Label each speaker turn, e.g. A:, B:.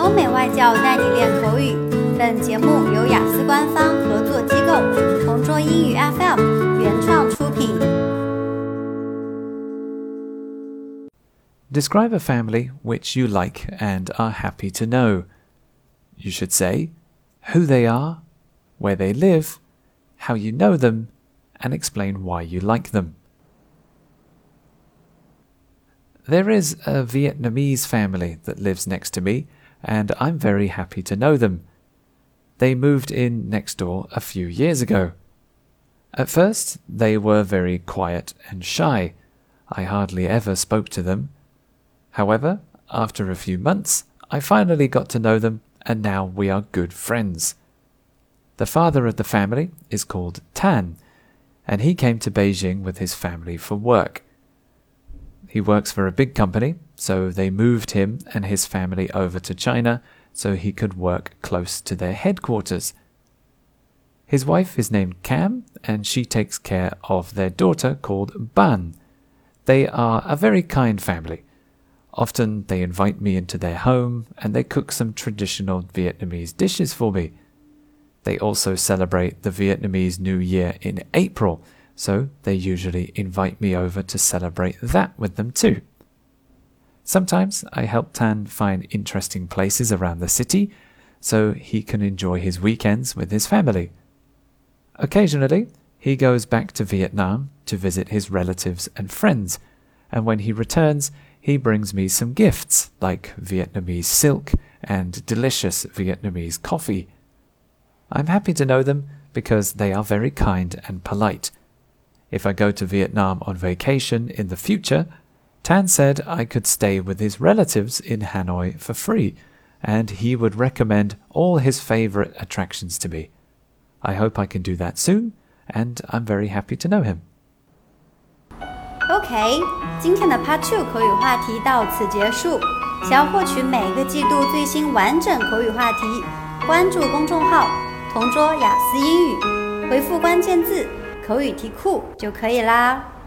A: 欧美外教带你练口语。本节目由雅思官方合作机构同桌英语 FM 原创出品。
B: Describe a family which you like and are happy to know. You should say who they are, where they live, how you know them, and explain why you like them. There is a Vietnamese family that lives next to me, and I'm very happy to know them. They moved in next door a few years ago. At first, they were very quiet and shy. I hardly ever spoke to them. However, after a few months, I finally got to know them, and now we are good friends. The father of the family is called Tan, and he came to Beijing with his family for work. He works for a big company, so they moved him and his family over to China so he could work close to their headquarters. His wife is named Cam, and she takes care of their daughter called Ban. They are a very kind family. Often they invite me into their home and they cook some traditional Vietnamese dishes for me. They also celebrate the Vietnamese New Year in April, so they usually invite me over to celebrate that with them too. Sometimes I help Tan find interesting places around the city so he can enjoy his weekends with his family. Occasionally, he goes back to Vietnam to visit his relatives and friends, and when he returns, he brings me some gifts like Vietnamese silk and delicious Vietnamese coffee. I'm happy to know them because they are very kind and polite if I go to Vietnam on vacation in the future, Tan said I could stay with his relatives in Hanoi for free, and he would recommend all his favorite attractions to me. I hope I can do that soon, and I'm very happy to know him.
A: OK，今天的 Part Two 口语话题到此结束。想要获取每个季度最新完整口语话题，关注公众号“同桌雅思英语”，回复关键字。 口语题库就可以啦。